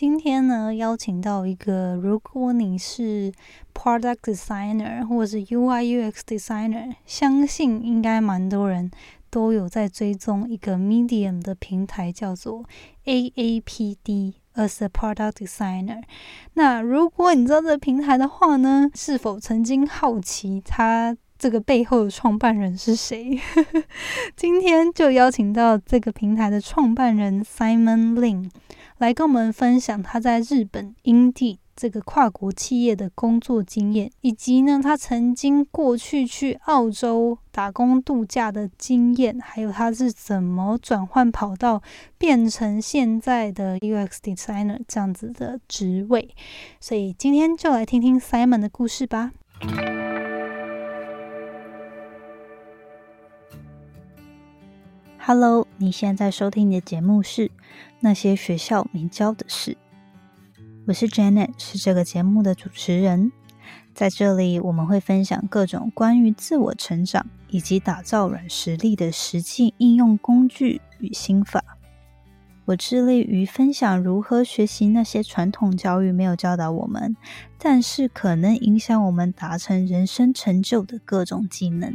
今天呢，邀请到一个，如果你是 product designer 或者是 UI UX designer，相信应该蛮多人都有在追踪一个 Medium 的平台，叫做 AAPD as a product designer。那如果你知道这个平台的话呢，是否曾经好奇它这个背后的创办人是谁？今天就邀请到这个平台的创办人 Simon Lin。来跟我们分享他在日本英地这个跨国企业的工作经验，以及呢他曾经过去去澳洲打工度假的经验，还有他是怎么转换跑道变成现在的 UX designer 这样子的职位。所以今天就来听听 Simon 的故事吧。Hello，你现在收听的节目是。那些学校没教的事。我是 Janet，是这个节目的主持人。在这里，我们会分享各种关于自我成长以及打造软实力的实际应用工具与心法。我致力于分享如何学习那些传统教育没有教导我们，但是可能影响我们达成人生成就的各种技能。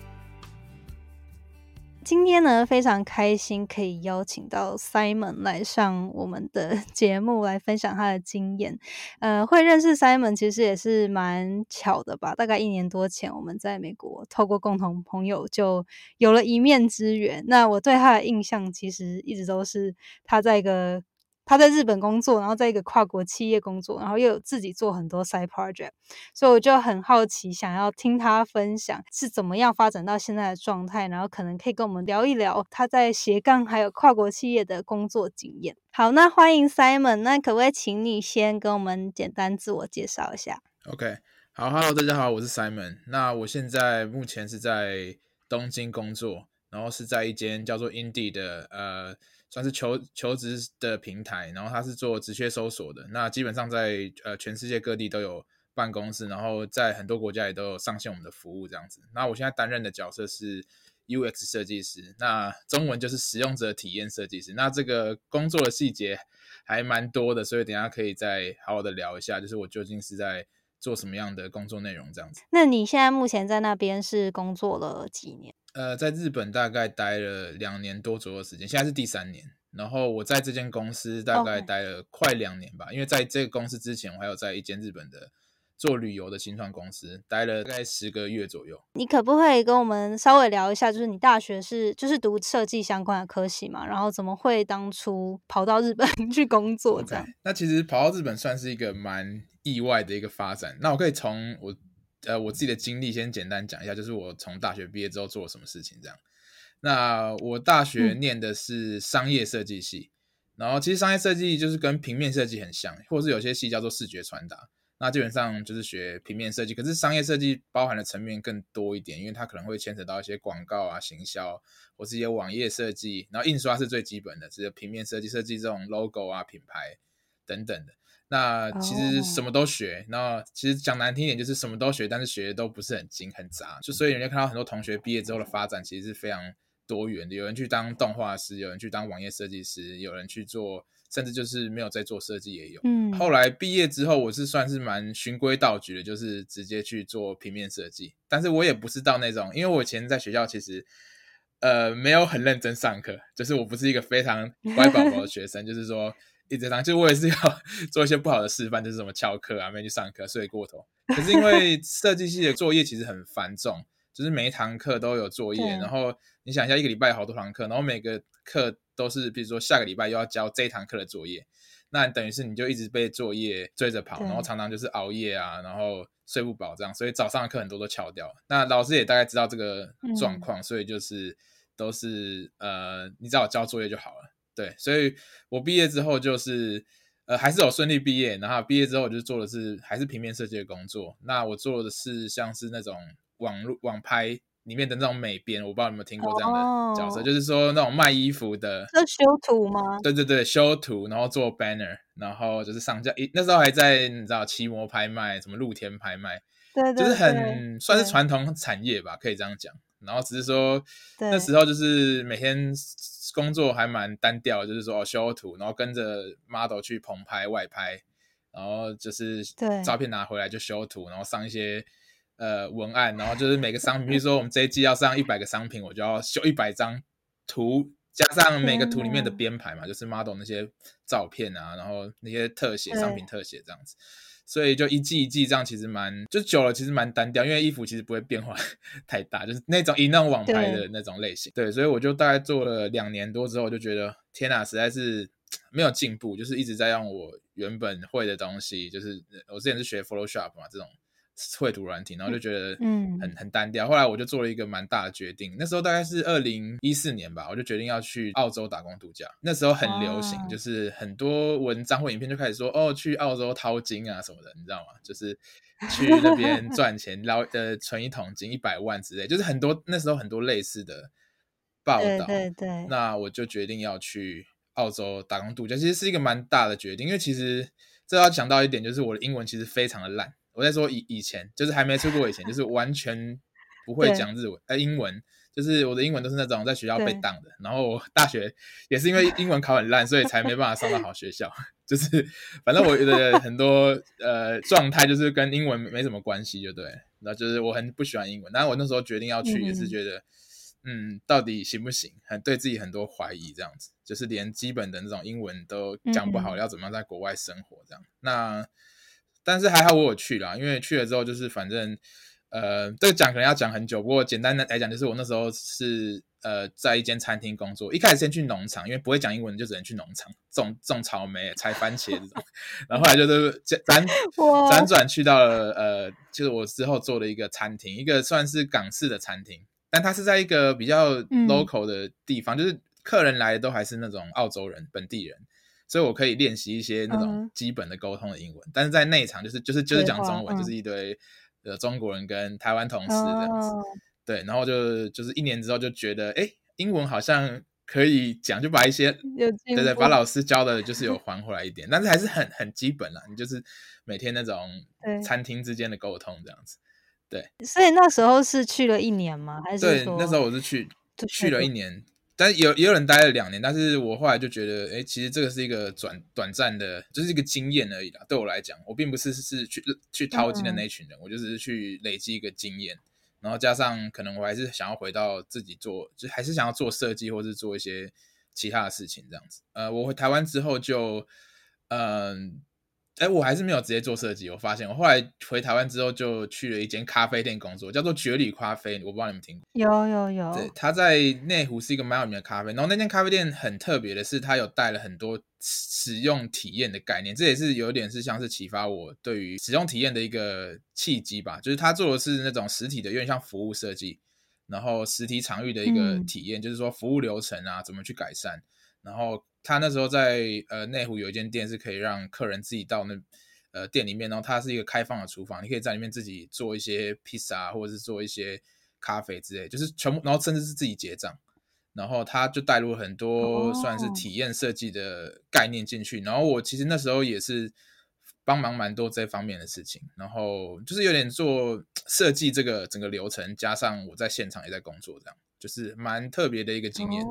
今天呢，非常开心可以邀请到 Simon 来上我们的 节目，来分享他的经验。呃，会认识 Simon 其实也是蛮巧的吧？大概一年多前，我们在美国透过共同朋友就有了一面之缘。那我对他的印象其实一直都是他在一个。他在日本工作，然后在一个跨国企业工作，然后又有自己做很多 side project，所以我就很好奇，想要听他分享是怎么样发展到现在的状态，然后可能可以跟我们聊一聊他在斜杠还有跨国企业的工作经验。好，那欢迎 Simon，那可不可以请你先跟我们简单自我介绍一下？OK，好，Hello，大家好，我是 Simon。那我现在目前是在东京工作，然后是在一间叫做 Indeed 的呃。算是求求职的平台，然后它是做职缺搜索的。那基本上在呃全世界各地都有办公室，然后在很多国家也都有上线我们的服务这样子。那我现在担任的角色是 UX 设计师，那中文就是使用者体验设计师。那这个工作的细节还蛮多的，所以等下可以再好好的聊一下，就是我究竟是在做什么样的工作内容这样子。那你现在目前在那边是工作了几年？呃，在日本大概待了两年多左右时间，现在是第三年。然后我在这间公司大概待了快两年吧，因为在这个公司之前，我还有在一间日本的做旅游的新创公司待了大概十个月左右。你可不可以跟我们稍微聊一下，就是你大学是就是读设计相关的科系嘛？然后怎么会当初跑到日本 去工作这样？那其实跑到日本算是一个蛮意外的一个发展。那我可以从我。呃，我自己的经历先简单讲一下，就是我从大学毕业之后做了什么事情这样。那我大学念的是商业设计系，然后其实商业设计就是跟平面设计很像，或是有些系叫做视觉传达，那基本上就是学平面设计。可是商业设计包含的层面更多一点，因为它可能会牵扯到一些广告啊、行销，或是一些网页设计，然后印刷是最基本的，只是平面设计，设计这种 logo 啊、品牌等等的。那其实什么都学，那其实讲难听一点就是什么都学，但是学的都不是很精很杂，就所以人家看到很多同学毕业之后的发展其实是非常多元的，有人去当动画师，有人去当网页设计师，有人去做，甚至就是没有在做设计也有。嗯，后来毕业之后，我是算是蛮循规蹈矩的，就是直接去做平面设计，但是我也不是到那种，因为我以前在学校其实呃没有很认真上课，就是我不是一个非常乖宝宝的 学生，就是说。一直当，就我也是要 做一些不好的示范，就是什么翘课啊，没去上课，睡过头。可是因为 设计系的作业其实很繁重，就是每一堂课都有作业，然后你想一下，一个礼拜有好多堂课，然后每个课都是，比如说下个礼拜又要交这一堂课的作业，那等于是你就一直被作业追着跑，然后常常就是熬夜啊，然后睡不饱这样，所以早上的课很多都翘掉。那老师也大概知道这个状况，所以就是都是呃，你只要交作业就好了。对，所以我毕业之后就是，呃，还是有顺利毕业。然后毕业之后，我就做的是还是平面设计的工作。那我做的是像是那种网络网拍里面的那种美编，我不知道有没有听过这样的角色，就是说那种卖衣服的，是修图吗？对对对，修图，然后做 banner，然后就是上架。那时候还在你知道奇摩拍卖，什么露天拍卖对，对，就是很算是传统产业吧，可以这样讲。然后只是说那时候就是每天工作还蛮单调，就是说修图，然后跟着 model 去棚拍、外拍，然后就是照片拿回来就修图，然后上一些。呃，文案，然后就是每个商品，比如说我们这一季要上一百个商品，我就要修一百张图，加上每个图里面的编排嘛，就是 model 那些照片啊，然后那些特写、商品特写这样子，所以就一季一季这样，其实蛮就久了，其实蛮单调，因为衣服其实不会变化 太大，就是那种以那种网拍的那种类型，对，所以我就大概做了两年多之后，就觉得天哪，实在是 没有进步，就是一直在让我原本会的东西，就是我之前是学 Photoshop 嘛，这种。绘图软体，然后就觉得嗯很很单调。后来我就做了一个蛮大的决定，那时候大概是二零一四年吧，我就决定要去澳洲打工度假。那时候很流行，就是很多文章或影片就开始说哦，去澳洲淘金啊什么的，你知道吗？就是去那边 赚钱，捞呃存一桶金一百万之类，就是很多那时候很多类似的报道。对对。那我就决定要去澳洲打工度假，其实是一个蛮大的决定，因为其实这要讲到一点，就是我的英文其实非常的烂。我在说以以前，就是还没出国以前，就是完全不会讲日文呃英文，就是我的英文都是那种在学校被当的。然后我大学也是因为英文考很烂，所以才没办法上到好学校。就是反正我的很多呃状态就是跟英文没什么关系，就对。那就是我很不喜欢英文，但是我那时候决定要去，也是觉得嗯，到底行不行？很对自己很多怀疑，这样子，就是连基本的那种英文都讲不好，要怎么样在国外生活这样？那。但是还好我有去啦，因为去了之后就是反正，呃，这个讲可能要讲很久。不过简单的来讲，就是我那时候是呃在一间餐厅工作，一开始先去农场，因为不会讲英文就只能去农场种种草莓、采番茄这种。然后后来就是 辗辗转去到了呃，就是我之后做的一个餐厅，一个算是港式的餐厅，但它是在一个比较 local 的地方，就是客人来的都还是那种澳洲人、本地人。所以我可以练习一些那种基本的沟通的英文，但是在内场就是就是就是讲中文，就是一堆呃中国人跟台湾同事这样子，对，然后就就是一年之后就觉得，哎，英文好像可以讲，就把一些对对，把老师教的。就是有 还回来一点，但是还是很很基本啦，你就是每天那种餐厅之间的沟通这样子，对。所以那时候是去了一年吗？还是对，那时候我是去去了一。年。但有也有人待了两年，但是我后来就觉得，哎，其实这个是一个短短暂的，就是一个经验而已啦。对我来讲，我并不是是去去淘金的那一群人，我就只是去累积一个经验，然后加上可能我还是想要回到自己做，就还是想要做设计，或是做一些其他的事情这样子。呃，我回台湾之后就，嗯。哎，我还是没有直接做设计。我发现，我后来回台湾之后，就去了一间咖啡店工作，叫做绝旅咖啡。我不知道你们听过？有有有。对，他在内湖是一个蛮有名的咖啡。然后那间咖啡店很特别的是，他有带了很多使用体验的概念。这也是有点是像是启发我对于使用体验的一个契机吧。就是他做的是那种实体的，有点像服务设计，然后实体场域的一个体验，就是说服务流程啊，怎么去改善，然后。他那时候在呃内湖有一间店是可以让客人自己到那呃店里面，然后它是一个开放的厨房，你可以在里面自己做一些披萨或者是做一些咖啡之类，就是全部，然后甚至是自己结账，然后他就带入很多算是体验设计的概念进去，然后我其实那时候也是帮忙蛮多这方面的事情，然后就是有点做设计这个整个流程，加上我在现场也在工作，这样就是蛮特别的一个经验，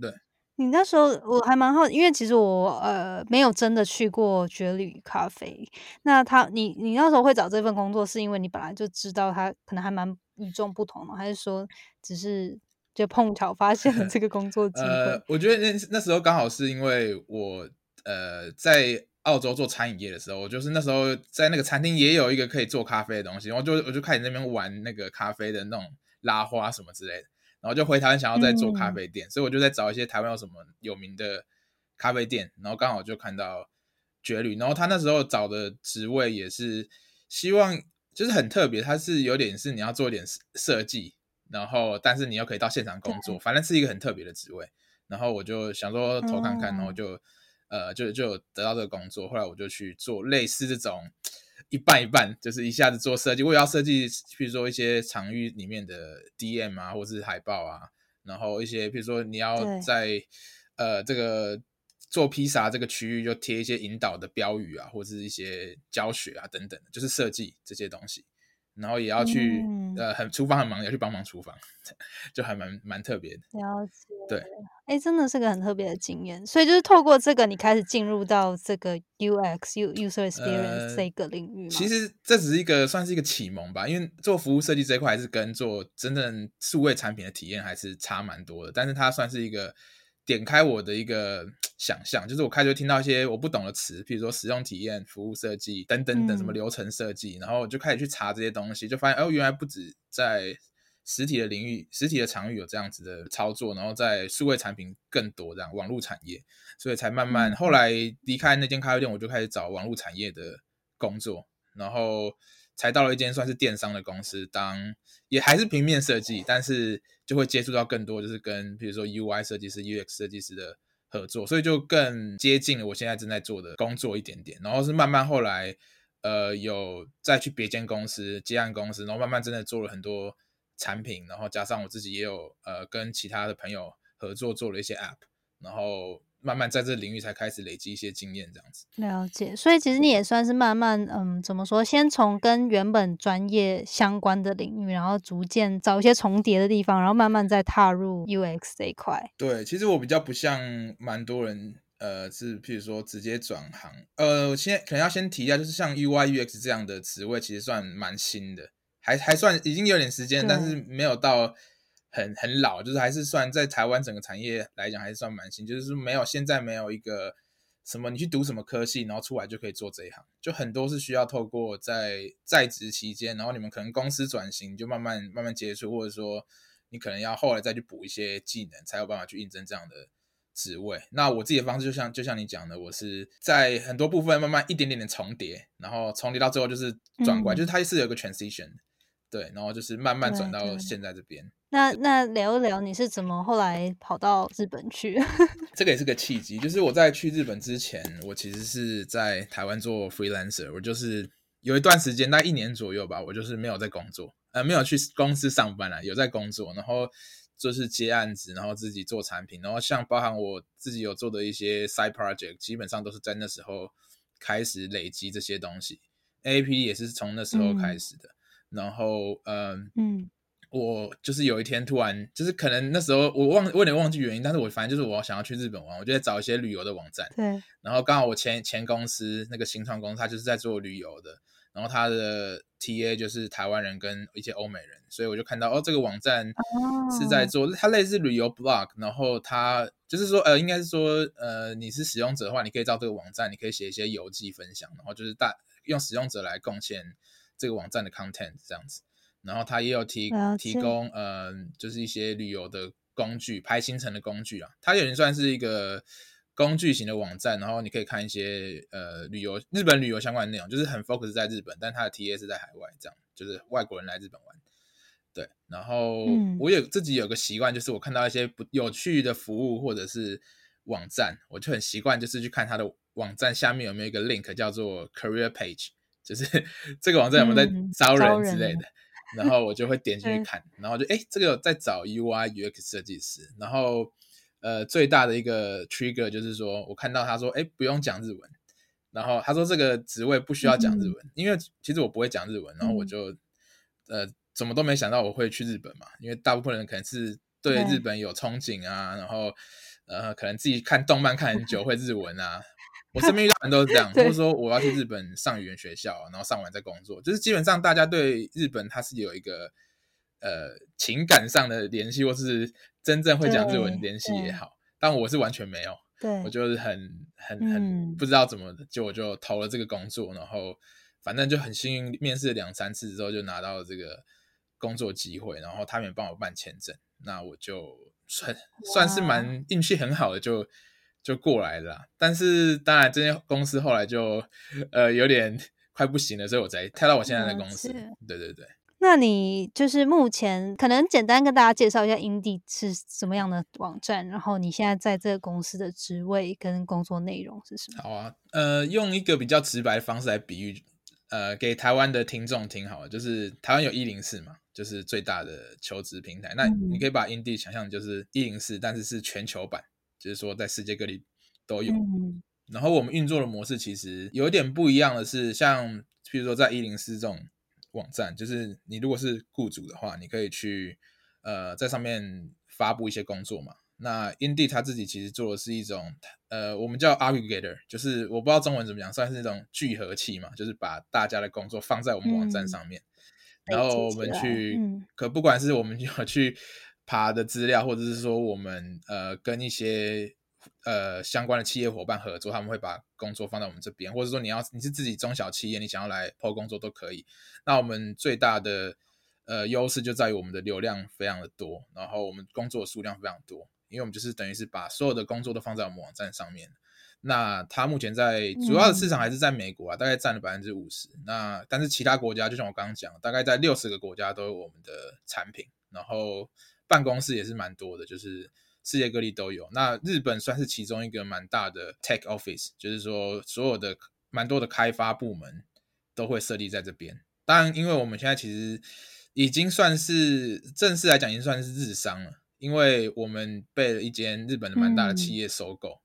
对。你那时候我还蛮好，因为其实我呃没有真的去过绝旅咖啡。那他你你那时候会找这份工作，是因为你本来就知道他可能还蛮与众不同的，还是说只是就碰巧发现了这个工作机会？呃，我觉得那那时候刚好是因为我呃在澳洲做餐饮业的时候，我就是那时候在那个餐厅也有一个可以做咖啡的东西，然后就我就开始那边玩那个咖啡的那种拉花什么之类的。然后就回台湾，想要再做咖啡店，所以我就在找一些台湾有什么有名的咖啡店，然后刚好就看到绝旅，然后他那时候找的职位也是希望就是很特别，他是有点是你要做一点设计，然后但是你又可以到现场工作，反正是一个很特别的职位。然后我就想说投看看，然后就呃就就得到这个工作。后来我就去做类似这种一半一半，就是一下子做设计，我也要设计，比如说一些场域里面的 DM 啊，或者是海报啊，然后一些比如说你要在呃这个做披萨这个区域就贴一些引导的标语啊，或者是一些教学啊等等，就是设计这些东西。然后也要去，呃，很厨房很忙，要去帮忙厨房，就还蛮蛮特别的。了解，对，哎，真的是个很特别的经验。所以就是透过这个，你开始进入到这个 UX U user experience 这个领域。其实这只是一个算是一个启蒙吧，因为做服务设计这一块还是跟做真正数位产品的体验还是差蛮多的。但是它算是一个。点开我的一个想象，就是我开始听到一些我不懂的词，比如说使用体验、服务设计等等等什么流程设计，然后我就开始去查这些东西，就发现哦，原来不止在实体的领域、实体的场域有这样子的操作，然后在数位产品更多这样网络产业，所以才慢慢后来离开那间咖啡店，我就开始找网络产业的工作，然后。才到了一间算是电商的公司，当也还是平面设计，但是就会接触到更多，就是跟比如说 UI 设计师、UX 设计师的合作，所以就更接近我现在正在做的工作一点点。然后是慢慢后来，呃，有再去别间公司接案公司，然后慢慢真的做了很多产品，然后加上我自己也有呃跟其他的朋友合作做了一些 App，然后。慢慢在这领域才开始累积一些经验，这样子了解。所以其实你也算是慢慢，嗯，怎么说？先从跟原本专业相关的领域，然后逐渐找一些重叠的地方，然后慢慢再踏入 UX 这一块。对，其实我比较不像蛮多人，呃，是譬如说直接转行。呃，我先可能要先提一下，就是像 UI UX 这样的职位，其实算蛮新的，还还算已经有点时间，但是没有到。很很老，就是还是算在台湾整个产业来讲，还是算蛮新。就是说没有现在没有一个什么你去读什么科系，然后出来就可以做这一行，就很多是需要透过在在职期间，然后你们可能公司转型，就慢慢慢慢接触，或者说你可能要后来再去补一些技能，才有办法去应征这样的职位。那我自己的方式就像就像你讲的，我是在很多部分慢慢一点点的重叠，然后重叠到最后就是转过来，就是它是有个 transition，对，然后就是慢慢转到现在这边。那那聊一聊你是怎么后来跑到日本去？这个也是个契机，就是我在去日本之前，我其实是在台湾做 freelancer，我就是有一段时间，大概一年左右吧，我就是没有在工作，呃，没有去公司上班了，有在工作，然后就是接案子，然后自己做产品，然后像包含我自己有做的一些 side project，基本上都是在那时候开始累积这些东西，A P 也是从那时候开始的，然后嗯嗯。我就是有一天突然，就是可能那时候我忘，我有点忘记原因，但是我反正就是我想要去日本玩，我就在找一些旅游的网站。对。然后刚好我前前公司那个新创公司，他就是在做旅游的，然后他的 TA 就是台湾人跟一些欧美人，所以我就看到哦，这个网站是在做，它类似旅游 blog，然后它就是说呃，应该是说呃，你是使用者的话，你可以到这个网站，你可以写一些游记分享，然后就是大用使用者来贡献这个网站的 content 这样子。然后它也有提提供，嗯，就是一些旅游的工具，拍行程的工具啊。它有点算是一个工具型的网站，然后你可以看一些呃旅游日本旅游相关的内容，就是很 focus 在日本，但它的 TA 是在海外，这样就是外国人来日本玩。对，然后我有自己有个习惯，就是我看到一些不有趣的服务或者是网站，我就很习惯就是去看它的网站下面有没有一个 link 叫做 career page，就是 这个网站有没有在招人之类的。然后我就会点进去看，然后就哎，这个在找 UI UX 设计师。然后呃，最大的一个 trigger 就是说我看到他说哎，不用讲日文。然后他说这个职位不需要讲日文，因为其实我不会讲日文。然后我就呃，怎么都没想到我会去日本嘛，因为大部分人可能是对日本有憧憬啊，然后呃，可能自己看动漫看很久会日文啊。我身边遇到人都是这样，或者说我要去日本上语言学校，然后上完再工作，就是基本上大家对日本它是有一个呃情感上的联系，或是真正会讲日文联系也好，但我是完全没有，对。我就是很很很不知道怎么就我就投了这个工作，然后反正就很幸运，面试两三次之后就拿到了这个工作机会，然后他们也帮我办签证，那我就算算是蛮运气很好的就。就过来了，但是当然，这间公司后来就呃有点快不行了，所以我才跳到我现在的公司。对对对。那你就是目前可能简单跟大家介绍一下 Indie 是什么样的网站，然后你现在在这个公司的职位跟工作内容是什么？好啊，呃，用一个比较直白的方式来比喻，呃给台湾的听众听好了，就是台湾有一零四嘛，就是最大的求职平台。那你可以把 Indeed 想象就是一零四，但是是全球版，就是说在世界各地都有。然后我们运作的模式其实有一点不一样的是，像譬如说在一零四这种网站，就是你如果是雇主的话，你可以去呃在上面发布一些工作嘛。那 Indeed 他自己其实做的是一种呃我们叫 aggregator，就是我不知道中文怎么讲，算是一种聚合器嘛，就是把大家的工作放在我们网站上面，然后我们去可不管是我们要去爬的资料，或者是说我们呃跟一些。呃，相关的企业伙伴合作，他们会把工作放在我们这边，或者说你要你是自己中小企业，你想要来抛工作都可以。那我们最大的呃优势就在于我们的流量非常的多，然后我们工作数量非常多，因为我们就是等于是把所有的工作都放在我们网站上面。那它目前在主要的市场还是在美国啊，大概占了百分之五十。那但是其他国家，就像我刚刚讲，大概在六十个国家都有我们的产品，然后办公室也是蛮多的，就是。世界各地都有，那日本算是其中一个蛮大的 tech office，就是说所有的蛮多的开发部门都会设立在这边。当然，因为我们现在其实已经算是正式来讲，已经算是日商了，因为我们被了一间日本的蛮大的企业收购，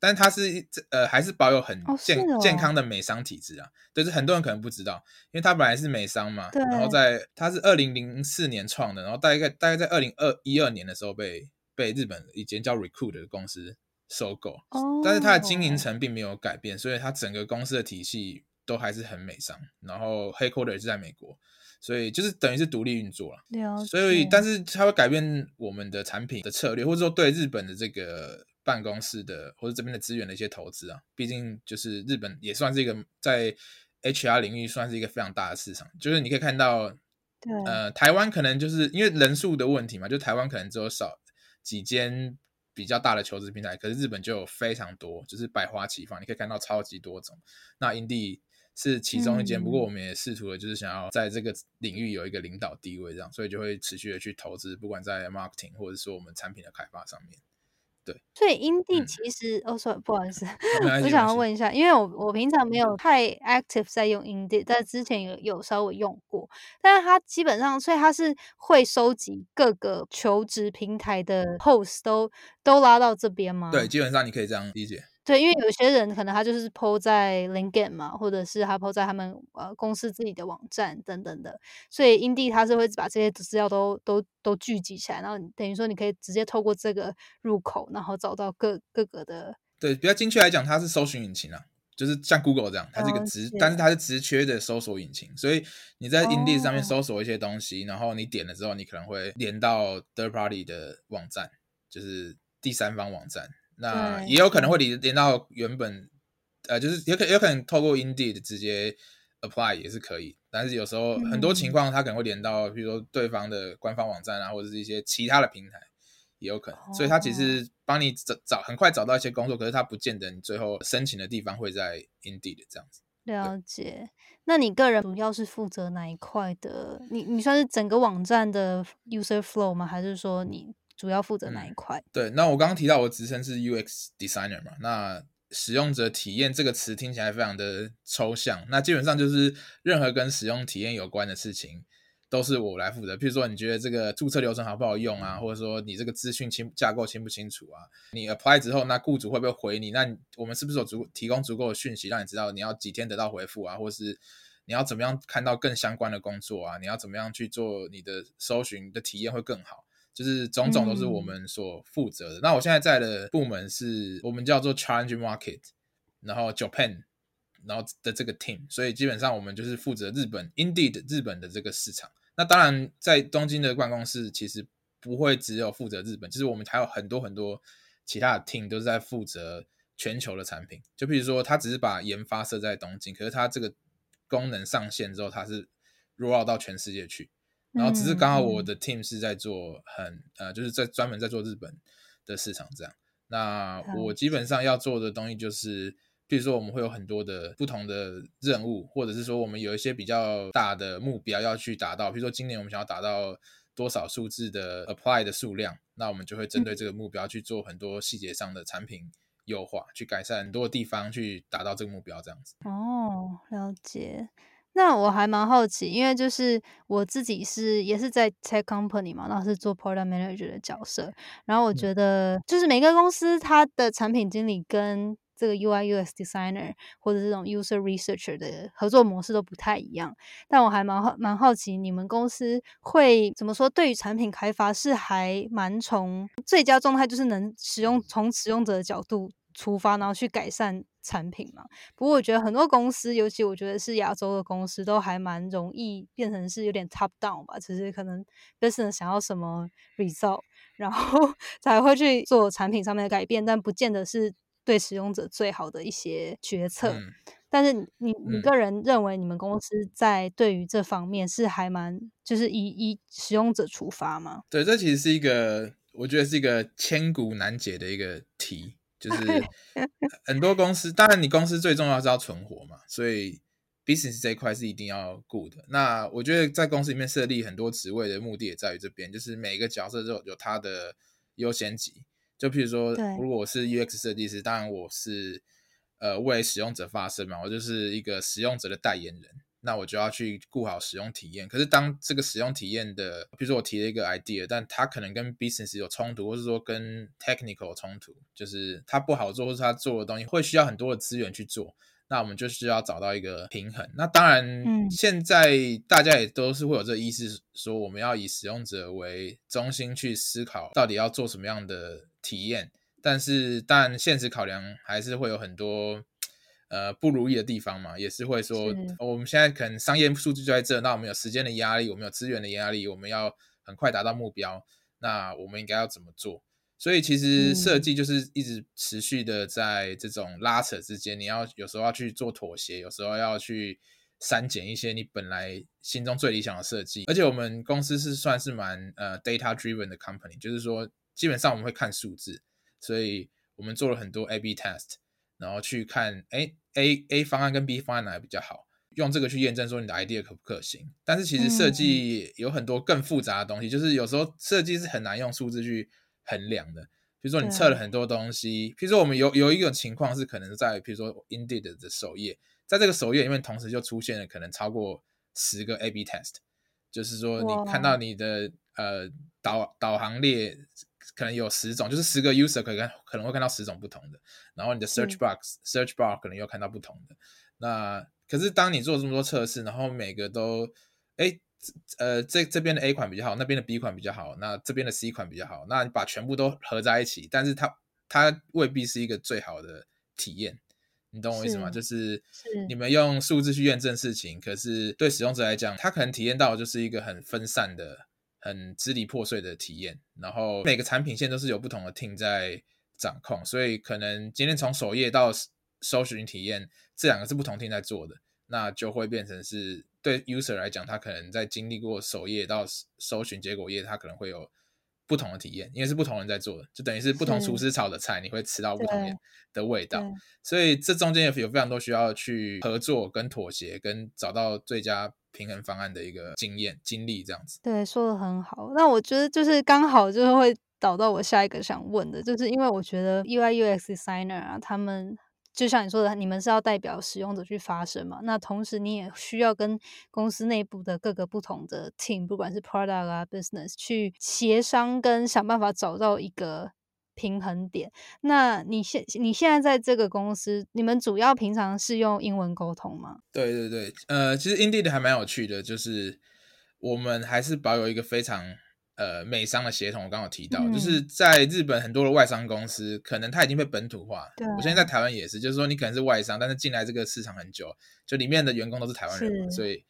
但它是呃还是保有很健健康的美商体制啊。就是很多人可能不知道，因为它本来是美商嘛，然后在它是二零零四年创的，然后大概大概在二零二一二年的时候被。被日本一间叫 Recruit 的公司收购，但是它的经营层并没有改变，所以它整个公司的体系都还是很美商。然后 Headquarter 是在美国，所以就是等于是独立运作了。所以，但是它会改变我们的产品的策略，或者说对日本的这个办公室的或者这边的资源的一些投资啊。毕竟就是日本也算是一个在 HR 领域算是一个非常大的市场。就是你可以看到，呃，台湾可能就是因为人数的问题嘛，就台湾可能只有少。几间比较大的求职平台，可是日本就有非常多，就是百花齐放，你可以看到超级多种。那 Indeed 是其中一间，不过我们也试图的就是想要在这个领域有一个领导地位，这样，所以就会持续的去投资，不管在 marketing 或者说我们产品的开发上面。对，所以英地其实哦，sorry，不好意思，我想要问一下，因为我我平常没有太 active 在用英地，但之前有有稍微用过，但是它基本上，所以它是会收集各个求职平台的 post 都都拉到这边吗？对，基本上你可以这样理解。对，因为有些人可能他就是 PO 在 LinkedIn 嘛，或者是他 PO 在他们呃公司自己的网站等等的，所以 Indeed 他是会把这些资料都都都聚集起来，然后等于说你可以直接透过这个入口，然后找到各各个的。对，比较精确来讲，它是搜寻引擎啊，就是像 Google 这样，它是一个直，但是它是直缺的搜索引擎，所以你在 Indeed 上面搜索一些东西，然后你点了之后，你可能会连到 Third Party 的网站，就是第三方网站。那也有可能会连连到原本，呃，就是也可有可能透过 Indeed 直接 apply 也是可以，但是有时候很多情况它可能会连到，比如说对方的官方网站啊，或者是一些其他的平台也有可能，所以它其实帮你找找很快找到一些工作，可是它不见得你最后申请的地方会在 Indeed 这样子。了解，那你个人主要是负责哪一块的？你你算是整个网站的 user flow 吗？还是说你？主要负责哪一块？对，那我刚刚提到我职称是 UX designer 嘛，那使用者体验这个词听起来非常的抽象，那基本上就是任何跟使用体验有关的事情都是我来负责。譬如说，你觉得这个注册流程好不好用啊，或者说你这个资讯清架构清不清楚啊？你 apply 之后，那雇主会不会回你？那我们是不是有足提供足够的讯息，让你知道你要几天得到回复啊？或是你要怎么样看到更相关的工作啊？你要怎么样去做你的搜寻的体验会更好？就是种种都是我们所负责的。那我现在在的部门是我们叫做 Challenge Market，然后 Japan，然后的这个 team，所以基本上我们就是负责日本 Indeed 日本的这个市场。那当然，在东京的办公室其实不会只有负责日本，就是我们还有很多很多其他的 team 都是在负责全球的产品。就比如说，他只是把研发设在东京，可是他这个功能上线之后，它是 roll out 到全世界去。然后只是刚好我的 team 是在做很呃，就是在专门在做日本的市场这样。那我基本上要做的东西就是，比如说我们会有很多的不同的任务，或者是说我们有一些比较大的目标要去达到。比如说今年我们想要达到多少数字的 apply 的数量，那我们就会针对这个目标去做很多细节上的产品优化，去改善很多地方去达到这个目标这样子。哦，了解。那我还蛮好奇，因为就是我自己是也是在 tech company 嘛，然后是做 product manager 的角色。然后我觉得，就是每个公司它的产品经理跟这个 UI UX designer 或者这种 user researcher 的合作模式都不太一样。但我还蛮好蛮好奇，你们公司会怎么说？对于产品开发是还蛮从最佳状态，就是能使用从使用者的角度出发，然后去改善。产品嘛，不过我觉得很多公司，尤其我觉得是亚洲的公司，都还蛮容易变成是有点 top down 吧，只是可能 business 想要什么 result，然后 才会去做产品上面的改变，但不见得是对使用者最好的一些决策。但是你你个人认为，你们公司在对于这方面是还蛮就是以以使用者出发吗？对，这其实是一个我觉得是一个千古难解的一个题。就是很多公司，当然你公司最重要是要存活嘛，所以 business 这一块是一定要顾的。那我觉得在公司里面设立很多职位的目的也在于这边，就是每一个角色都有他的优先级。就譬如说，如果我是 UX 设计师，当然我是呃为使用者发声嘛，我就是一个使用者的代言人。那我就要去顾好使用体验。可是当这个使用体验的，比如说我提了一个 idea，但它可能跟 business 有冲突，或是说跟 technical 冲突，就是它不好做，或是它做的东西会需要很多的资源去做。那我们就需要找到一个平衡。那当然，现在大家也都是会有这个意识，说我们要以使用者为中心去思考，到底要做什么样的体验。但是，但现实考量还是会有很多。呃，不如意的地方嘛，也是会说，我们现在可能商业数据就在这，那我们有时间的压力，我们有资源的压力，我们要很快达到目标，那我们应该要怎么做？所以其实设计就是一直持续的在这种拉扯之间，你要有时候要去做妥协，有时候要去删减一些你本来心中最理想的设计。而且我们公司是算是蛮呃 data driven 的 company，就是说基本上我们会看数字，所以我们做了很多 A/B test。然后去看，哎，A A 方案跟 B 方案哪个比较好？用这个去验证说你的 idea 可不可行。但是其实设计有很多更复杂的东西，就是有时候设计是很难用数字去衡量的。比如说你测了很多东西，比如说我们有有一种情况是可能在，比如说 Indeed 的首页，在这个首页里面同时就出现了可能超过十个 A/B test，就是说你看到你的呃导导航列。可能有十种，就是十个 user 可以看，可能会看到十种不同的。然后你的 search box、search bar 可能又看到不同的。那可是当你做这么多测试，然后每个都，哎，呃，这这边的 A 款比较好，那边的 B 款比较好，那这边的 C 款比较好。那你把全部都合在一起，但是它它未必是一个最好的体验。你懂我意思吗？就是你们用数字去验证事情，可是对使用者来讲，他可能体验到就是一个很分散的。很支离破碎的体验，然后每个产品线都是有不同的 team 在掌控，所以可能今天从首页到搜寻体验这两个是不同 team 在做的，那就会变成是对 user 来讲，他可能在经历过首页到搜寻结果页，他可能会有不同的体验，因为是不同人在做的，就等于是不同厨师炒的菜，你会吃到不同的味道，所以这中间有有非常多需要去合作、跟妥协、跟找到最佳。平衡方案的一个经验经历这样子，对，说的很好。那我觉得就是刚好就是会导到我下一个想问的，就是因为我觉得 UI UX designer 啊，他们就像你说的，你们是要代表使用者去发声嘛。那同时你也需要跟公司内部的各个不同的 team，不管是 product 啊 business 去协商跟想办法找到一个。平衡点。那你现你现在在这个公司，你们主要平常是用英文沟通吗？对对对，呃，其实 Indeed 还蛮有趣的，就是我们还是保有一个非常呃美商的协同。我刚刚提到，就是在日本很多的外商公司，可能它已经被本土化。对，我现在在台湾也是，就是说你可能是外商，但是进来这个市场很久，就里面的员工都是台湾人，所以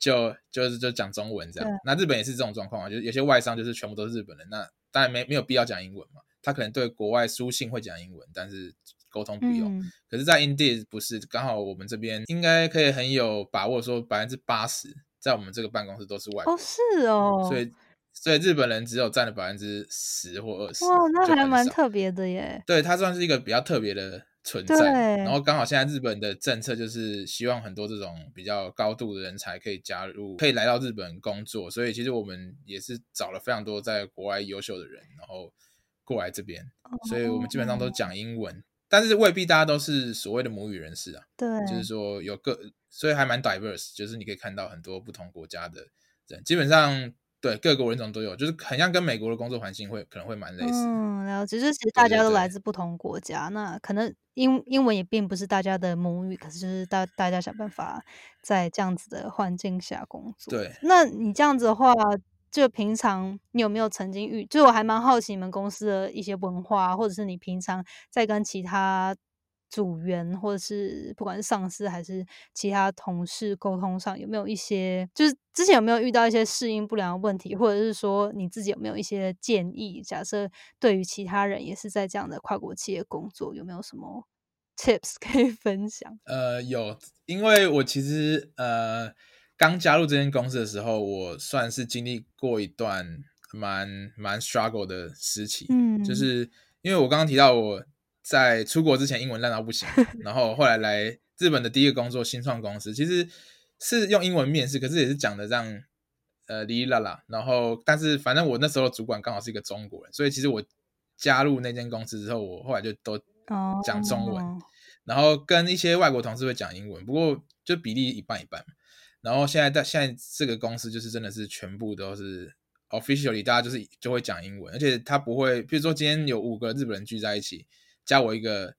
就就是就讲中文这样。那日本也是这种状况啊，就是有些外商就是全部都是日本人，那当然没没有必要讲英文嘛。他可能对国外书信会讲英文，但是沟通不用。可是，在 Indeed 不是刚好我们这边应该可以很有把握说百分之八十在我们这个办公室都是外哦，是哦，所以所以日本人只有占了百分之十或二十，哇，那还蛮特别的耶。对，它算是一个比较特别的存在。然后刚好现在日本的政策就是希望很多这种比较高度的人才可以加入，可以来到日本工作。所以其实我们也是找了非常多在国外优秀的人，然后。过来这边，所以我们基本上都讲英文。但是未必大家都是所谓的母语人士啊。对，就是说有个，所以还蛮 diverse，就是你可以看到很多不同国家的人，基本上对各国人种都有，就是很像跟美国的工作环境会可能会蛮类似。嗯，然后只是其实大家都来自不同国家，那可能英英文也并不是大家的母语，可是就是大大家想办法在这样子的环境下工作。对，那你这样子的话。就平常你有没有曾经遇？就我还蛮好奇你们公司的一些文化，或者是你平常在跟其他组员，或者是不管是上司还是其他同事沟通上，有没有一些就是之前有没有遇到一些适应不良的问题，或者是说你自己有没有一些建议？假设对于其他人也是在这样的跨国企业工作，有没有什么 tips 可以分享？呃，有，因为我其实呃。刚加入这间公司的时候，我算是经历过一段蛮蛮 struggle 的时期。嗯，就是因为我刚刚提到我在出国之前英文烂到不行，然后后来来日本的第一个工作新创公司，其实是用英文面试，可是也是讲的这样呃哩哩啦啦。然后，但是反正我那时候主管刚好是一个中国人，所以其实我加入那间公司之后，我后来就都讲中文，然后跟一些外国同事会讲英文，不过就比例一半一半。然后现在在现在这个公司就是真的是全部都是 officially 大家就是就会讲英文，而且他不会，比如说今天有五个日本人聚在一起，加我一个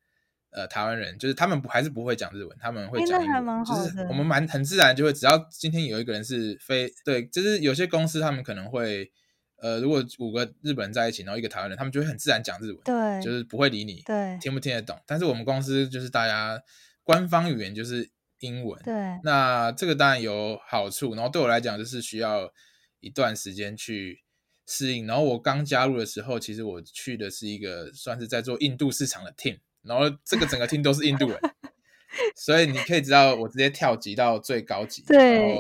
呃台湾人，就是他们不还是不会讲日文，他们会讲英文，就是我们蛮很自然就会，只要今天有一个人是非对，就是有些公司他们可能会呃，如果五个日本人在一起，然后一个台湾人，他们就会很自然讲日文，对，就是不会理你，对，听不听得懂。但是我们公司就是大家官方语言就是。英文对，那这个当然有好处，然后对我来讲就是需要一段时间去适应。然后我刚加入的时候，其实我去的是一个算是在做印度市场的 team，然后这个整个 team 都是印度人，所以你可以知道我直接跳级到最高级。对，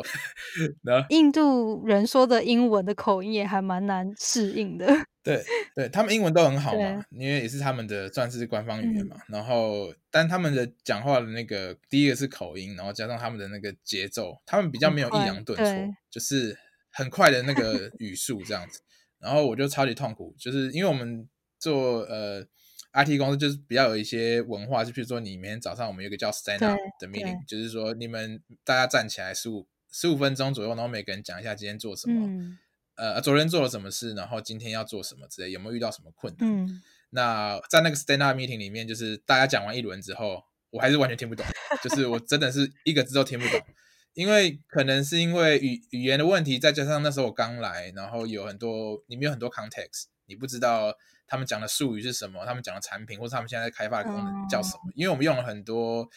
然后印度人说的英文的口音也还蛮难适应的。对对，他们英文都很好嘛，因为也是他们的算是官方语言嘛。然后，但他们的讲话的那个第一个是口音，然后加上他们的那个节奏，他们比较没有抑扬顿挫，就是很快的那个 语速这样子。然后我就超级痛苦，就是因为我们做呃 IT 公司，就是比较有一些文化，就比如说你明天早上我们有个叫 stand up 的 meeting，就是说你们大家站起来十五十五分钟左右，然后每个人讲一下今天做什么。呃，昨天做了什么事，然后今天要做什么之类，有没有遇到什么困难？嗯，那在那个 stand up meeting 里面，就是大家讲完一轮之后，我还是完全听不懂，就是我真的是一个字都听不懂，因为可能是因为语语言的问题，再加上那时候我刚来，然后有很多里面有很多 context，你不知道他们讲的术语是什么，他们讲的产品或者他们现在开发的功能叫什么，因为我们用了很多。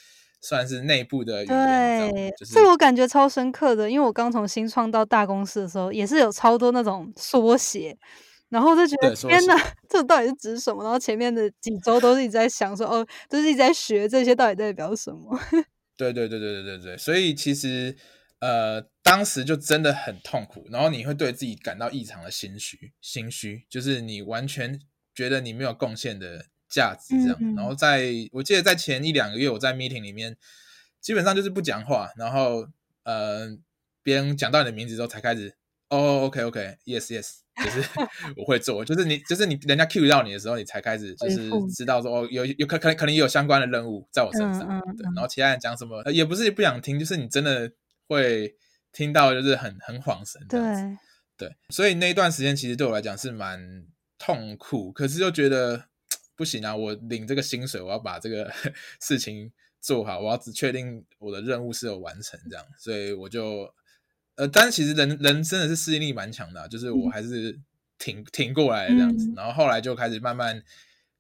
算是内部的语言，对，这我感觉超深刻的，因为我刚从新创到大公司的时候，也是有超多那种缩写，然后就觉得天哪，这到底是指什么？然后前面的几周都是一直在想说，哦，都是一直在学这些到底代表什么？对对对对对对对，所以其实呃，当时就真的很痛苦，然后你会对自己感到异常的心虚，心虚，就是你完全觉得你没有贡献的。价值这样，然后在我记得在前一两个月，我在 meeting 里面基本上就是不讲话，然后呃，别人讲到你的名字之后才开始，哦，OK OK，Yes Yes，就是 我会做，就是你就是你人家 cue 到你的时候，你才开始就是知道说哦，有有可可能可能有相关的任务在我身上，对，然后其他人讲什么也不是不想听，就是你真的会听到就是很很恍神，对对，所以那一段时间其实对我来讲是蛮痛苦，可是又觉得。不行啊！我领这个薪水，我要把这个 事情做好，我要只确定我的任务是有完成这样，所以我就呃，但是其实人人真的是适应力蛮强的，就是我还是挺挺过来这样子，然后后来就开始慢慢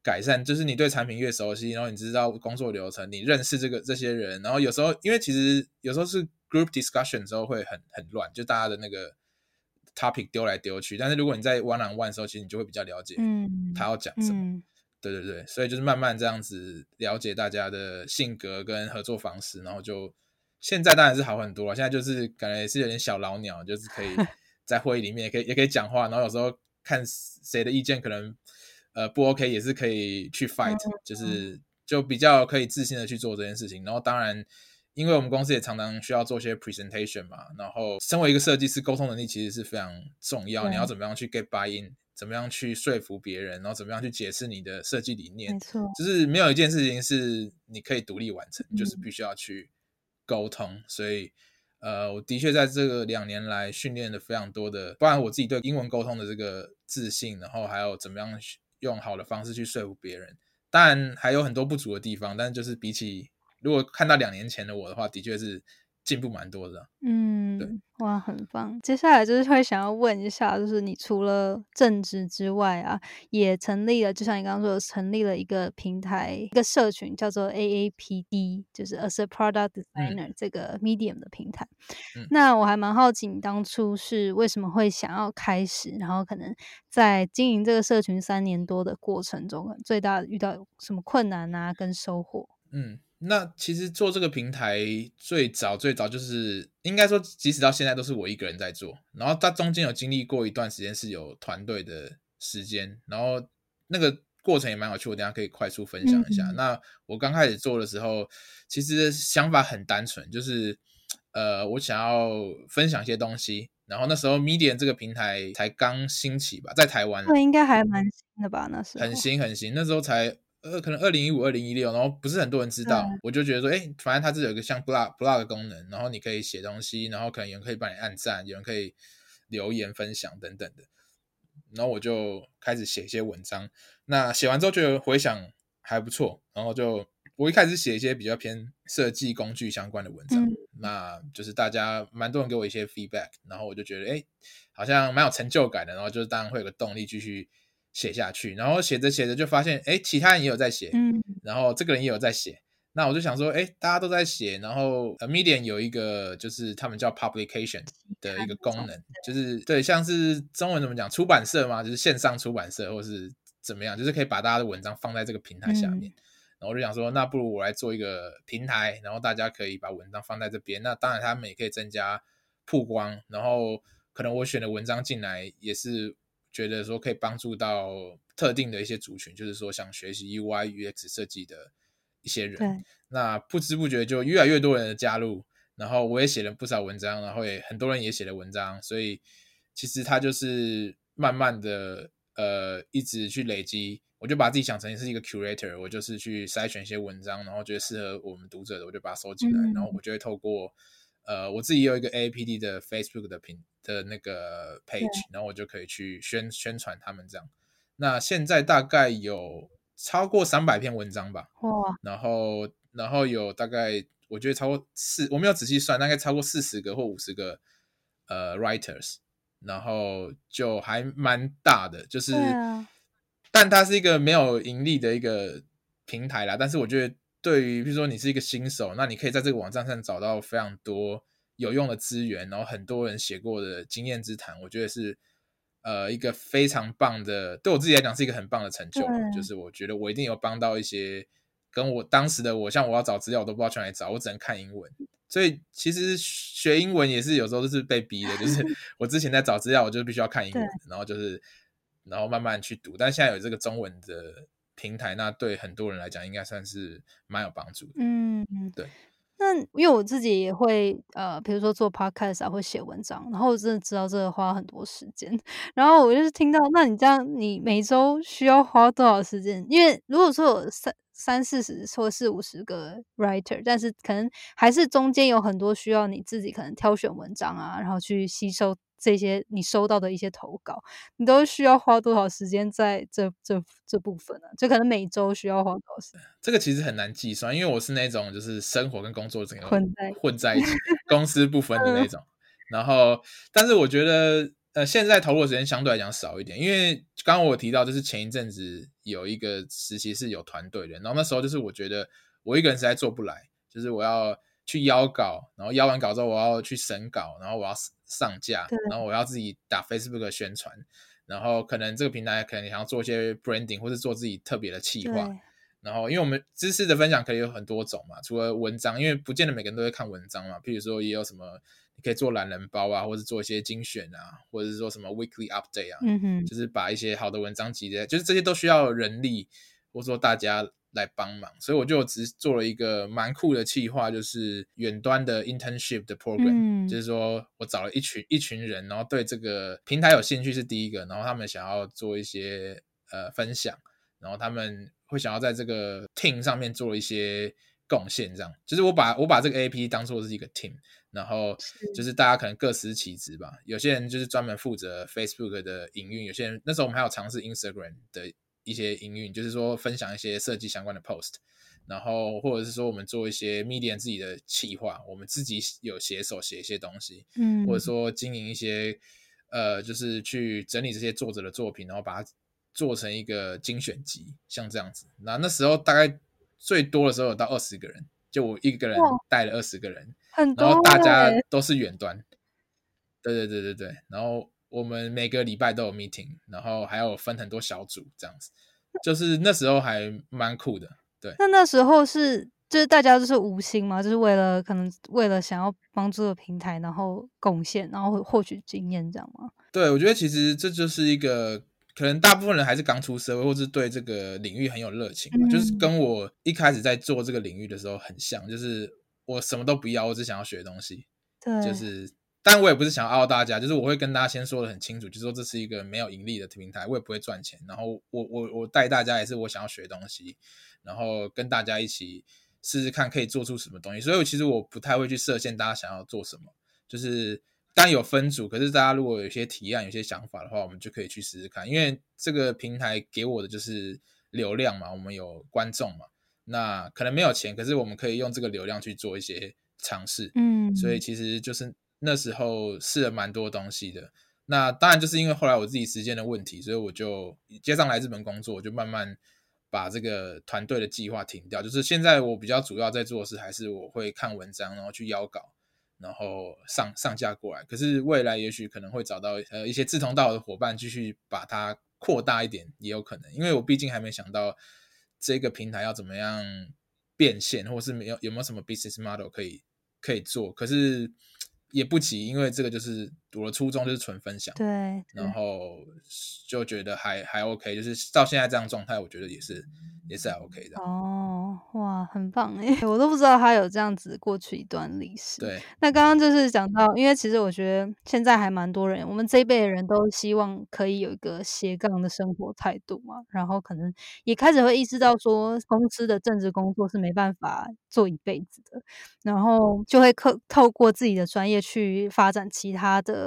改善，就是你对产品越熟悉，然后你知道工作流程，你认识这个这些人，然后有时候因为其实有时候是 group discussion 之后会很很乱，就大家的那个 topic 丢来丢去，但是如果你在 one on one 的时候，其实你就会比较了解他要讲什么。对对对，所以就是慢慢这样子了解大家的性格跟合作方式，然后就现在当然是好很多了。现在就是感觉也是有点小老鸟，就是可以 在会议里面也可以也可以讲话，然后有时候看谁的意见可能呃不 OK，也是可以去 fight，就是就比较可以自信的去做这件事情。然后当然，因为我们公司也常常需要做些 presentation 嘛，然后身为一个设计师，沟通能力其实是非常重要。你要怎么样去 get buy in？怎么样去说服别人，然后怎么样去解释你的设计理念没，错，就是没有一件事情是你可以独立完成，就是嗯必须要去沟通。所以，呃，我的确在这个两年来训练了非常多的，不然我自己对英文沟通的这个自信，然后还有怎么样用好的方式去说服别人。当然还有很多不足的地方，但就是比起如果看到两年前的我的话，的确是进步蛮多的。嗯，哇，很棒。接下来就是会想要问一下，就是你除了政治之外啊，也成立了，就像你刚刚说的，成立了一个平台，一个社群叫做 AAPD，就是 As a Product Designer、这个 Medium 的平台。嗯那我还蛮好奇，你当初是为什么会想要开始，然后可能在经营这个社群三年多的过程中，最大的遇到什么困难啊，跟收获？嗯，那其实做这个平台最早最早就是应该说，即使到现在都是我一个人在做，然后它中间有经历过一段时间是有团队的时间，然后那个过程也蛮有趣，我等一下可以快速分享一下。嗯那我刚开始做的时候，其实想法很单纯，就是呃，我想要分享一些东西。然后那时候 Medium 这个平台才刚兴起吧，在台湾那，应该还蛮新的吧？那时候很新很新，那时候才呃可能二零一五、二零一六，然后不是很多人知道对，我就觉得说，哎，反正它这有一个像 blog blog 的功能，然后你可以写东西，然后可能有人可以帮你按赞，有人可以留言分享等等的，然后我就开始写一些文章。那写完之后觉得回想还不错，然后就我一开始写一些比较偏设计工具相关的文章，嗯那就是大家蛮多人给我一些 feedback，然后我就觉得哎，好像蛮有成就感的，然后就当然会有个动力继续写下去，然后写着写着就发现哎，其他人也有在写，嗯然后这个人也有在写。那我就想说，哎，大家都在写，然后呃 Medium 有一个就是他们叫 publication 的一个功能，就是对，像是中文怎么讲，出版社嘛，就是线上出版社或是怎么样，就是可以把大家的文章放在这个平台下面。然后我就想说，那不如我来做一个平台，然后大家可以把文章放在这边。那当然，他们也可以增加曝光，然后可能我选的文章进来也是觉得说可以帮助到特定的一些族群，就是说想学习 UI UX 设计的一些人。对，那不知不觉就越来越多人的加入，然后我也写了不少文章，然后也很多人也写了文章，所以其实它就是慢慢的呃一直去累积。我就把自己想成是一个 curator，我就是去筛选一些文章，然后觉得适合我们读者的，我就把它收进来，嗯然后我就会透过呃我自己有一个 AAPD 的 Facebook 的平的那个 page，然后我就可以去宣宣传他们这样。那现在大概有超过三百篇文章吧，哇，然后然后有大概我觉得超过四，我没有仔细算，大概超过四十个或五十个呃 writers，然后就还蛮大的，就是，啊但它是一个没有盈利的一个平台啦。但是我觉得对于比如说你是一个新手，那你可以在这个网站上找到非常多有用的资源，然后很多人写过的经验之谈，我觉得是。呃，一个非常棒的，对我自己来讲是一个很棒的成就就是我觉得我一定有帮到一些跟我当时的我，像我要找资料，我都不知道去哪里找，我只能看英文。所以其实学英文也是有时候都是被逼的，就是 我之前在找资料，我就必须要看英文，然后就是然后慢慢去读。但现在有这个中文的平台，那对很多人来讲应该算是蛮有帮助的。嗯，对。那因为我自己也会呃，比如说做 podcast 啊，会写文章，然后我真的知道这个花很多时间。然后我就是听到，那你这样，你每周需要花多少时间？因为如果说有三三四十或四五十个 writer，但是可能还是中间有很多需要你自己可能挑选文章啊，然后去吸收这些你收到的一些投稿，你都需要花多少时间在这这这部分呢、就可能每周需要花多少时间？这个其实很难计算，因为我是那种就是生活跟工作整个混在混在一起，公私不分的那种。然后，但是我觉得呃，现在投入的时间相对来讲少一点，因为刚刚我有提到，就是前一阵子有一个实习是有团队的，然后那时候就是我觉得我一个人实在做不来，就是我要去邀稿，然后邀完稿之后我要去审稿，然后我要上架，然后我要自己打 Facebook 的宣传，然后可能这个平台可能想要做一些 branding 或是做自己特别的企划。然后，因为我们知识的分享可以有很多种嘛，除了文章，因为不见得每个人都会看文章嘛。譬如说，也有什么你可以做懒人包啊，或者做一些精选啊，或者是说什么 weekly update 啊，嗯哼，就是把一些好的文章集结，就是这些都需要人力，或者说大家来帮忙，所以我就只做了一个蛮酷的企划，就是远端的 internship 的 program，就是说我找了一群一群人，然后对这个平台有兴趣是第一个，然后他们想要做一些呃分享，然后他们会想要在这个 team 上面做一些贡献，这样。就是我把我把这个 AP 当做是一个 team，然后就是大家可能各司其职吧，有些人就是专门负责 Facebook 的营运，有些人那时候我们还有尝试 Instagram 的。一些营运，就是说分享一些设计相关的 post，然后或者是说我们做一些 media 自己的企划，我们自己有写手写一些东西，嗯，或者说经营一些呃，就是去整理这些作者的作品，然后把它做成一个精选集，像这样子。那那时候大概最多的时候有到二十个人，就我一个人带了二十个人，然后大家都是远端，对对对对对，然后。我们每个礼拜都有 meeting，然后还有分很多小组，这样子，就是那时候还蛮酷的。对，那那时候是就是大家都是无心嘛，就是为了可能为了想要帮助平台，然后贡献，然后获取经验，这样吗？对，我觉得其实这就是一个可能大部分人还是刚出社会，或是对这个领域很有热情，就是跟我一开始在做这个领域的时候很像，就是我什么都不要，我只想要学东西。对，就是。但我也不是想要傲大家，就是我会跟大家先说的很清楚，就是说这是一个没有盈利的平台，我也不会赚钱。然后我我我带大家也是我想要学东西，然后跟大家一起试试看可以做出什么东西。所以其实我不太会去设限大家想要做什么，就是当然有分组，可是大家如果有些提案、有些想法的话，我们就可以去试试看。因为这个平台给我的就是流量嘛，我们有观众嘛，那可能没有钱，可是我们可以用这个流量去做一些尝试。嗯，所以其实就是。那时候试了蛮多东西的，那当然就是因为后来我自己时间的问题，所以我就接上来日本工作，我就慢慢把这个团队的计划停掉。就是现在我比较主要在做的事，还是我会看文章，然后去邀稿，然后上上架过来。可是未来也许可能会找到呃一些志同道合的伙伴，继续把它扩大一点，也有可能。因为我毕竟还没想到这个平台要怎么样变现，或是没有有没有什么 business model 可以可以做。可是。也不急，因为这个就是我的初衷就是纯分享，对，然后就觉得还还 OK，就是到现在这样状态，我觉得也是也是还 OK 的。哦，哇，很棒哎，我都不知道他有这样子过去一段历史。对，那刚刚就是讲到，因为其实我觉得现在还蛮多人，我们这一辈的人都希望可以有一个斜杠的生活态度嘛，然后可能也开始会意识到说，公司的政治工作是没办法做一辈子的，然后就会透透过自己的专业。去发展其他的，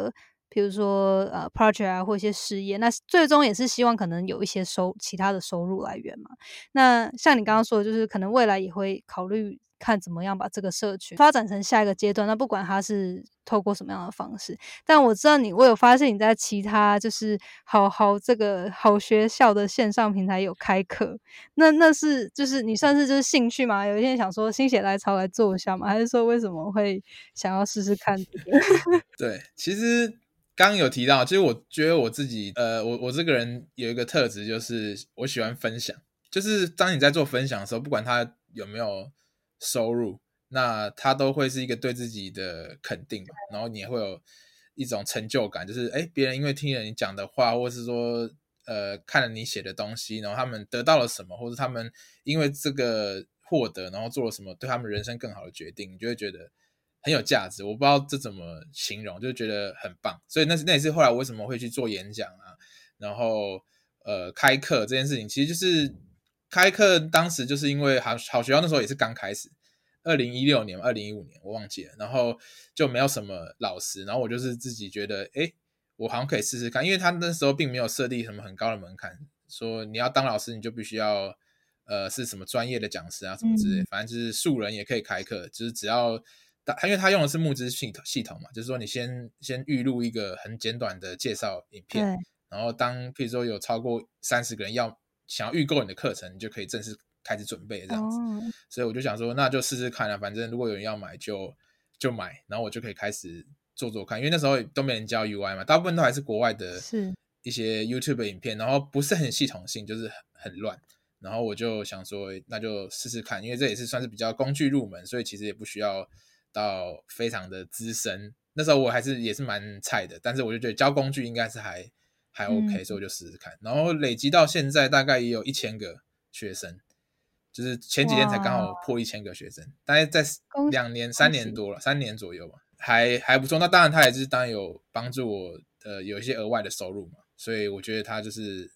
比如说呃 project 啊，或一些事业，那最终也是希望可能有一些收其他的收入来源嘛。那像你刚刚说的，就是可能未来也会考虑看怎么样把这个社群发展成下一个阶段。那不管它是透过什么样的方式，但我知道你，我有发现你在其他就是好好这个好学校的线上平台有开课。那那是就是你算是就是兴趣吗？有一天想说心血来潮来做一下吗？还是说为什么会想要试试看？对，其实刚有提到，其实我觉得我自己呃，我我这个人有一个特质，就是我喜欢分享。就是当你在做分享的时候，不管他有没有收入。那他都会是一个对自己的肯定，然后你也会有一种成就感，就是哎，别人因为听了你讲的话，或是说呃看了你写的东西，然后他们得到了什么，或者他们因为这个获得，然后做了什么对他们人生更好的决定，你就会觉得很有价值。我不知道这怎么形容，就觉得很棒。所以那是那也是后来我为什么会去做演讲啊，然后呃开课这件事情，其实就是开课当时就是因为好好学校那时候也是刚开始。二零一六年、二零一五年，我忘记了，然后就没有什么老师，然后我就是自己觉得，哎，我好像可以试试看，因为他那时候并没有设立什么很高的门槛，说你要当老师，你就必须要，呃，是什么专业的讲师啊，什么之类，反正就是素人也可以开课，就是只要，他因为他用的是募资系统系统嘛，就是说你先先预录一个很简短的介绍影片，然后当譬如说有超过三十个人要想要预购你的课程，你就可以正式。开始准备这样子，所以我就想说，那就试试看啊，反正如果有人要买，就就买，然后我就可以开始做做看。因为那时候都没人教 UI 嘛，大部分都还是国外的一些 YouTube 影片，然后不是很系统性，就是很乱。然后我就想说，那就试试看，因为这也是算是比较工具入门，所以其实也不需要到非常的资深。那时候我还是也是蛮菜的，但是我就觉得教工具应该是还还 OK，所以我就试试看。然后累积到现在，大概也有一千个学生。就是前几天才刚好破一千个学生，大概在两年、三年多了，三年左右吧，还还不错。那当然，他也是当然有帮助我，呃，有一些额外的收入嘛。所以我觉得他就是，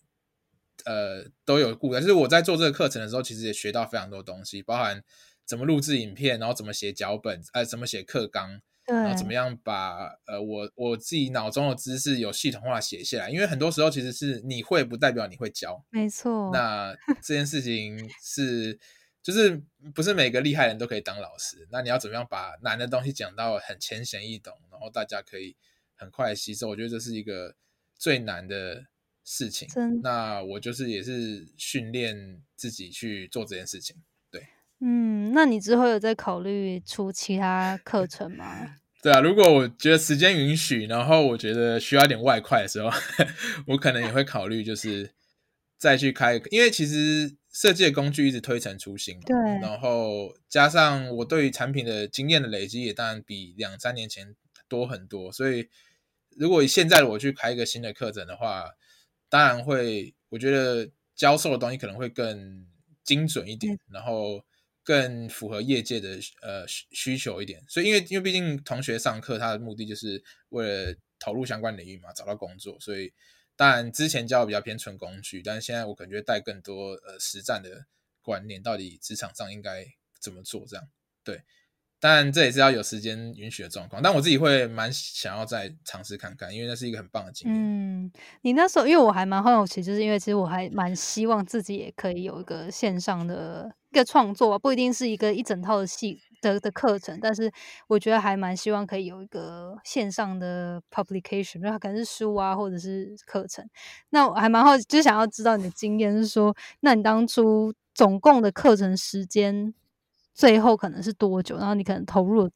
呃，都有顾。就是我在做这个课程的时候，其实也学到非常多东西，包含怎么录制影片，然后怎么写脚本，呃，怎么写课纲。然后怎么样把呃我我自己脑中的知识有系统化写下来？因为很多时候其实是你会不代表你会教，没错。那 这件事情是就是不是每个厉害人都可以当老师。那你要怎么样把难的东西讲到很浅显易懂，然后大家可以很快吸收？我觉得这是一个最难的事情。那我就是也是训练自己去做这件事情。嗯，那你之后有在考虑出其他课程吗？对啊，如果我觉得时间允许，然后我觉得需要一点外快的时候，我可能也会考虑，就是再去开。因为其实设计的工具一直推陈出新嘛，对。然后加上我对于产品的经验的累积，也当然比两三年前多很多。所以，如果现在我去开一个新的课程的话，当然会，我觉得教授的东西可能会更精准一点，然后。更符合业界的呃需求一点，所以因为因为毕竟同学上课，他的目的就是为了投入相关领域嘛，找到工作，所以当然之前教的比较偏纯工具，但是现在我感觉带更多呃实战的观念，到底职场上应该怎么做这样，对。但这也是要有时间允许的状况，但我自己会蛮想要再尝试看看，因为那是一个很棒的经验。嗯，你那时候因为我还蛮好奇，就是因为其实我还蛮希望自己也可以有一个线上的一个创作，不一定是一个一整套的戏的的课程，但是我觉得还蛮希望可以有一个线上的 publication，就可能是书啊或者是课程。那我还蛮好奇，就想要知道你的经验是说，那你当初总共的课程时间？最后可能是多久？然后你可能投入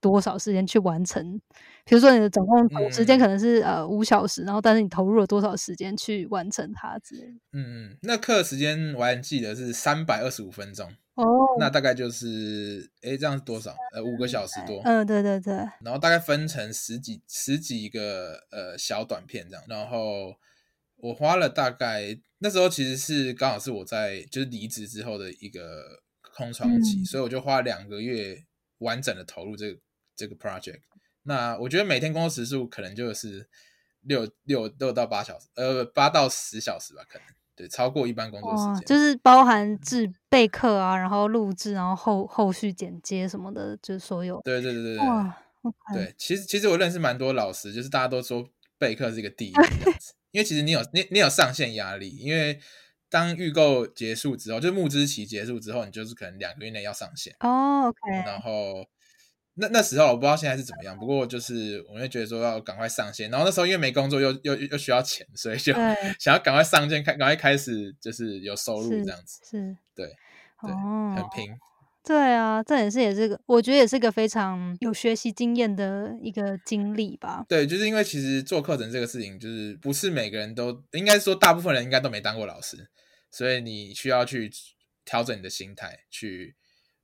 多少时间去完成？比如说你的总共时间可能是呃五小时，然后但是你投入了多少时间去完成它之类的？嗯嗯，那课时间我还记得是三百二十五分钟哦，那大概就是哎这样是多少？呃五个小时多。嗯，对对对。然后大概分成十几十几个呃小短片这样，然后我花了大概那时候其实是刚好是我在就是离职之后的一个。空窗期，所以我就花两个月完整的投入这个这个 project。那我觉得每天工作时数可能就是六六六到八小时，呃，八到十小时吧，可能对，超过一般工作时间。就是包含制备课啊，然后录制，然后后后续剪接什么的，就是所有。对对对对对。哇，对，其实其实我认识蛮多老师，就是大家都说备课是一个第一这样 子，因为其实你有你你有上线压力，因为。当预购结束之后，就是募资期结束之后，你就是可能两个月内要上线哦。OK，然后那那时候我不知道现在是怎么样，不过就是我会觉得说要赶快上线。然后那时候因为没工作，又又又需要钱，所以就 想要赶快上线，开赶快开始就是有收入这样子。是，对，对，很拼。对啊，这也是也是个，我觉得也是个非常有学习经验的一个经历吧。对，就是因为其实做课程这个事情，就是不是每个人都，应该说大部分人应该都没当过老师，所以你需要去调整你的心态，去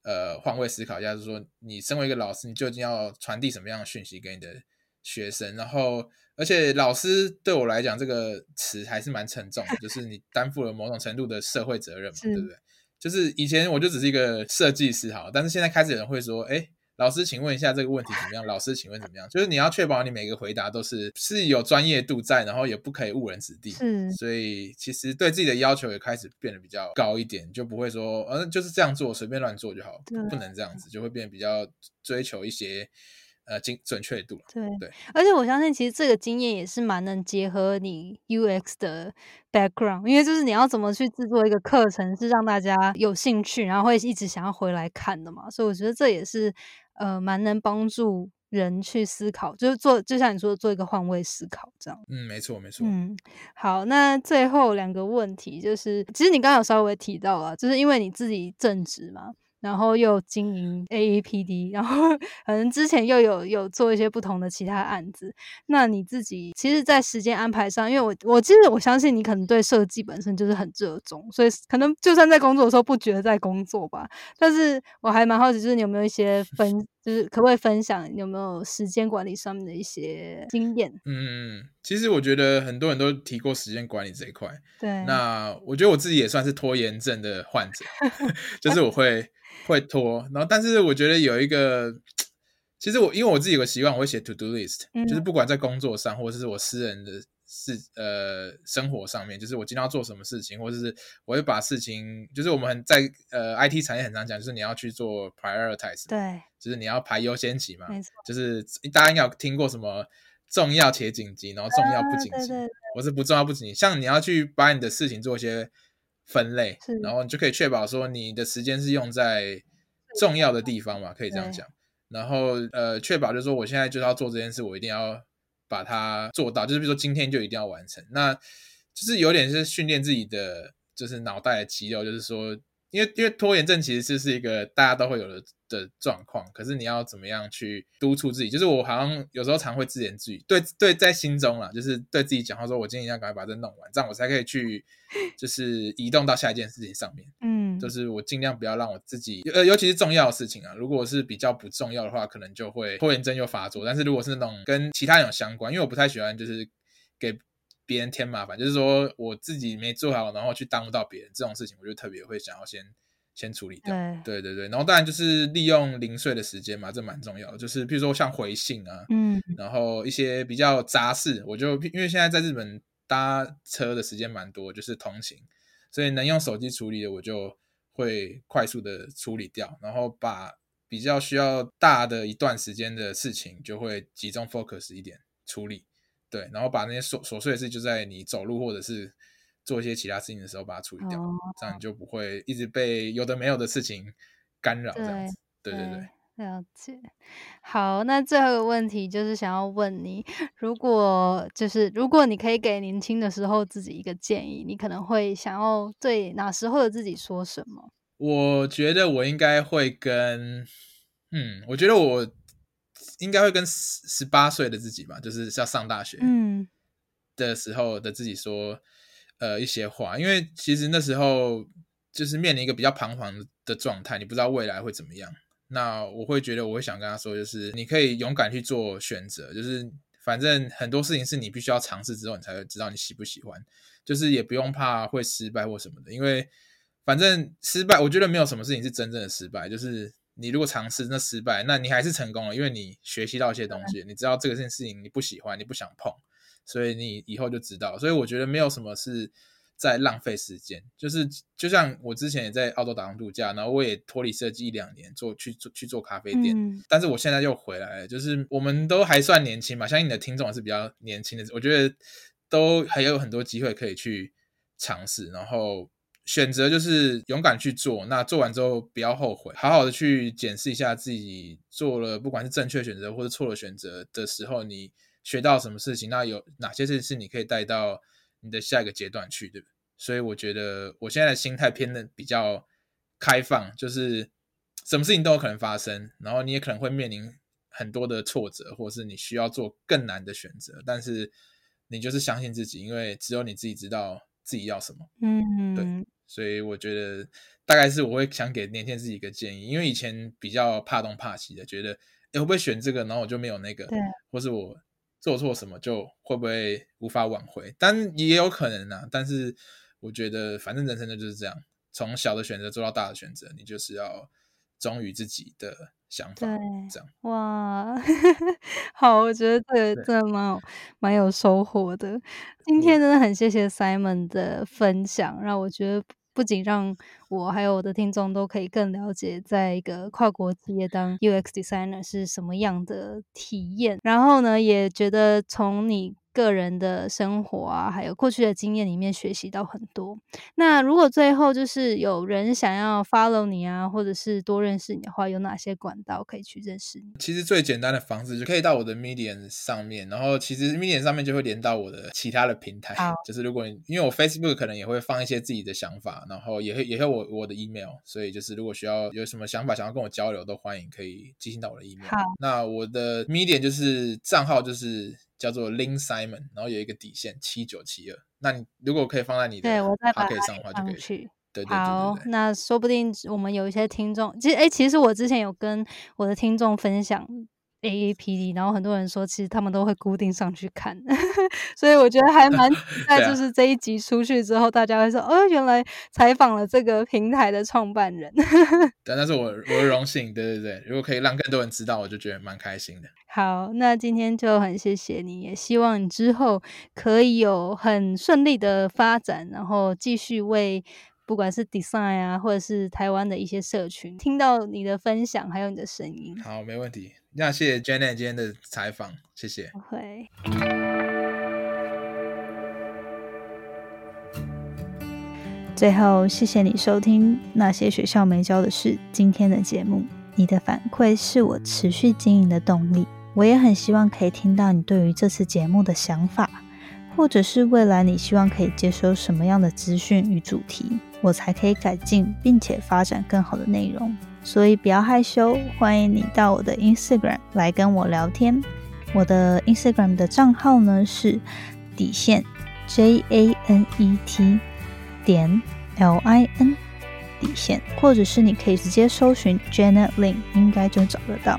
呃换位思考一下，就是说你身为一个老师，你究竟要传递什么样的讯息给你的学生？然后，而且老师对我来讲，这个词还是蛮沉重的，就是你担负了某种程度的社会责任嘛，对不对？就是以前我就只是一个设计师哈，但是现在开始有人会说，哎，老师，请问一下这个问题怎么样？老师，请问怎么样？就是你要确保你每个回答都是是有专业度在，然后也不可以误人子弟。嗯，所以其实对自己的要求也开始变得比较高一点，就不会说，呃，就是这样做，随便乱做就好，不能这样子，就会变得比较追求一些。呃，精准确度对对，而且我相信，其实这个经验也是蛮能结合你 UX 的 background，因为就是你要怎么去制作一个课程，是让大家有兴趣，然后会一直想要回来看的嘛。所以我觉得这也是呃，蛮能帮助人去思考，就是做，就像你说的，做一个换位思考这样。嗯，没错没错。嗯，好，那最后两个问题就是，其实你刚刚有稍微提到了，就是因为你自己正直嘛。然后又经营 AAPD，然后 可能之前又有有做一些不同的其他案子。那你自己其实，在时间安排上，因为我我其实我相信你可能对设计本身就是很热衷，所以可能就算在工作的时候不觉得在工作吧。但是我还蛮好奇，就是你有没有一些分就是可不可以分享有没有时间管理上面的一些经验？嗯，其实我觉得很多人都提过时间管理这一块。对，那我觉得我自己也算是拖延症的患者，就是我会会拖，然后但是我觉得有一个，其实我因为我自己有个习惯，我会写 to do list，、嗯就是不管在工作上或者是我私人的事呃生活上面，就是我今天要做什么事情，或者是我会把事情，就是我们很在呃 IT 产业很常讲，就是你要去做 prioritize，对，就是你要排优先级嘛，没错，就是大家应该有听过什么重要且紧急，然后重要不紧急，啊对对或是不重要不紧急。像你要去把你的事情做一些分类，然后你就可以确保说你的时间是用在重要的地方嘛，可以这样讲。然后呃，确保就是说我现在就是要做这件事，我一定要把它做到，就是比如说今天就一定要完成。那就是有点是训练自己的，就是脑袋的肌肉，就是说，因为因为拖延症其实是是一个大家都会有的的状况，可是你要怎么样去督促自己？就是我好像有时候常会自言自语，对对，在心中啊，就是对自己讲话说，我今天要赶快把这弄完，这样我才可以去 就是移动到下一件事情上面。嗯，就是我尽量不要让我自己，呃，尤其是重要的事情啊，如果是比较不重要的话，可能就会拖延症又发作。但是如果是那种跟其他人有相关，因为我不太喜欢就是给别人添麻烦，就是说我自己没做好，然后去耽误到别人这种事情，我就特别会想要先先处理掉。对，对对对，然后当然就是利用零碎的时间嘛，这蛮重要的。就是比如说像回信啊，嗯，然后一些比较杂事，我就因为现在在日本搭车的时间蛮多，就是通勤，所以能用手机处理的，我就会快速的处理掉，然后把比较需要大的一段时间的事情，就会集中 focus 一点处理，对，然后把那些琐琐碎的事，就在你走路或者是做一些其他事情的时候把它处理掉，哦这样你就不会一直被有的没有的事情干扰，这样子，对对对。了解。好，那最后一个问题就是想要问你，如果就是如果你可以给年轻的时候自己一个建议，你可能会想要对哪时候的自己说什么？我觉得我应该会跟，嗯，我觉得我应该会跟十十八岁的自己吧，就是要上大学嗯，的时候的自己说，呃，一些话，因为其实那时候就是面临一个比较彷徨的状态，你不知道未来会怎么样。那我会觉得，我会想跟他说，就是你可以勇敢去做选择，就是反正很多事情是你必须要尝试之后，你才会知道你喜不喜欢，就是也不用怕会失败或什么的，因为反正失败，我觉得没有什么事情是真正的失败，就是你如果尝试那失败，那你还是成功了，因为你学习到一些东西，你知道这个件事情你不喜欢，你不想碰，所以你以后就知道。所以我觉得没有什么是在浪费时间，就是就像我之前也在澳洲打工度假，然后我也脱离设计一两年，做去做去做咖啡店，嗯但是我现在又回来了，就是我们都还算年轻嘛，相信你的听众也是比较年轻的，我觉得都还有很多机会可以去尝试，然后选择就是勇敢去做，那做完之后不要后悔，好好的去检视一下自己做了不管是正确选择或者错的选择的时候，你学到什么事情，那有哪些事情是你可以带到你的下一个阶段去，对不对？所以我觉得我现在的心态偏的比较开放，就是什么事情都有可能发生，然后你也可能会面临很多的挫折，或是你需要做更难的选择，但是你就是相信自己，因为只有你自己知道自己要什么。嗯，对所以我觉得大概是我会想给年轻人自己一个建议，因为以前比较怕东怕西的，觉得哎会不会选这个，然后我就没有那个，对，或是我做错什么就会不会无法挽回，但也有可能啊。但是我觉得反正人生的就是这样，从小的选择做到大的选择，你就是要忠于自己的想法对，这样。哇，好，我觉得这个对真的蛮有蛮有收获的。今天真的很谢谢 Simon 的分享，让我觉得不仅让我还有我的听众都可以更了解，在一个跨国企业当 UX designer 是什么样的体验。然后呢，也觉得从你个人的生活啊，还有过去的经验里面学习到很多。那如果最后就是有人想要 follow 你啊，或者是多认识你的话，有哪些管道可以去认识你？其实最简单的方式就可以到我的 Medium 上面，然后其实 Medium 上面就会连到我的其他的平台，就是如果你因为我 Facebook 可能也会放一些自己的想法，然后也会也会我我的 email，所以就是如果需要有什么想法想要跟我交流，都欢迎可以寄信到我的 email。好，那我的 Medium 就是账号就是叫做 Lin Simon，然后有一个底线七九七二。那你如果可以放在你的对我再把 o 它上的话，就可以。对对对好对，对，那说不定我们有一些听众，其实诶，其实我之前有跟我的听众分享 A A P D，然后很多人说其实他们都会固定上去看，所以我觉得还蛮期 待，就是这一集出去之后，大家会说哦，原来采访了这个平台的创办人。但那是我我的荣幸，对对对，如果可以让更多人知道，我就觉得蛮开心的。好，那今天就很谢谢你，也希望你之后可以有很顺利的发展，然后继续为不管是 design 啊，或者是台湾的一些社群，听到你的分享，还有你的声音。好，没问题。那谢谢 Janet 今天的采访，谢谢。不会。最后，谢谢你收听那些学校没教的事今天的节目。你的反馈是我持续经营的动力。我也很希望可以听到你对于这次节目的想法，或者是未来你希望可以接收什么样的资讯与主题，我才可以改进并且发展更好的内容。所以不要害羞，欢迎你到我的 Instagram 来跟我聊天。我的 Instagram 的账号呢是底线 J A N E T 点 L I N 底线，或者是你可以直接搜寻 Janet Lin，应该就找得到。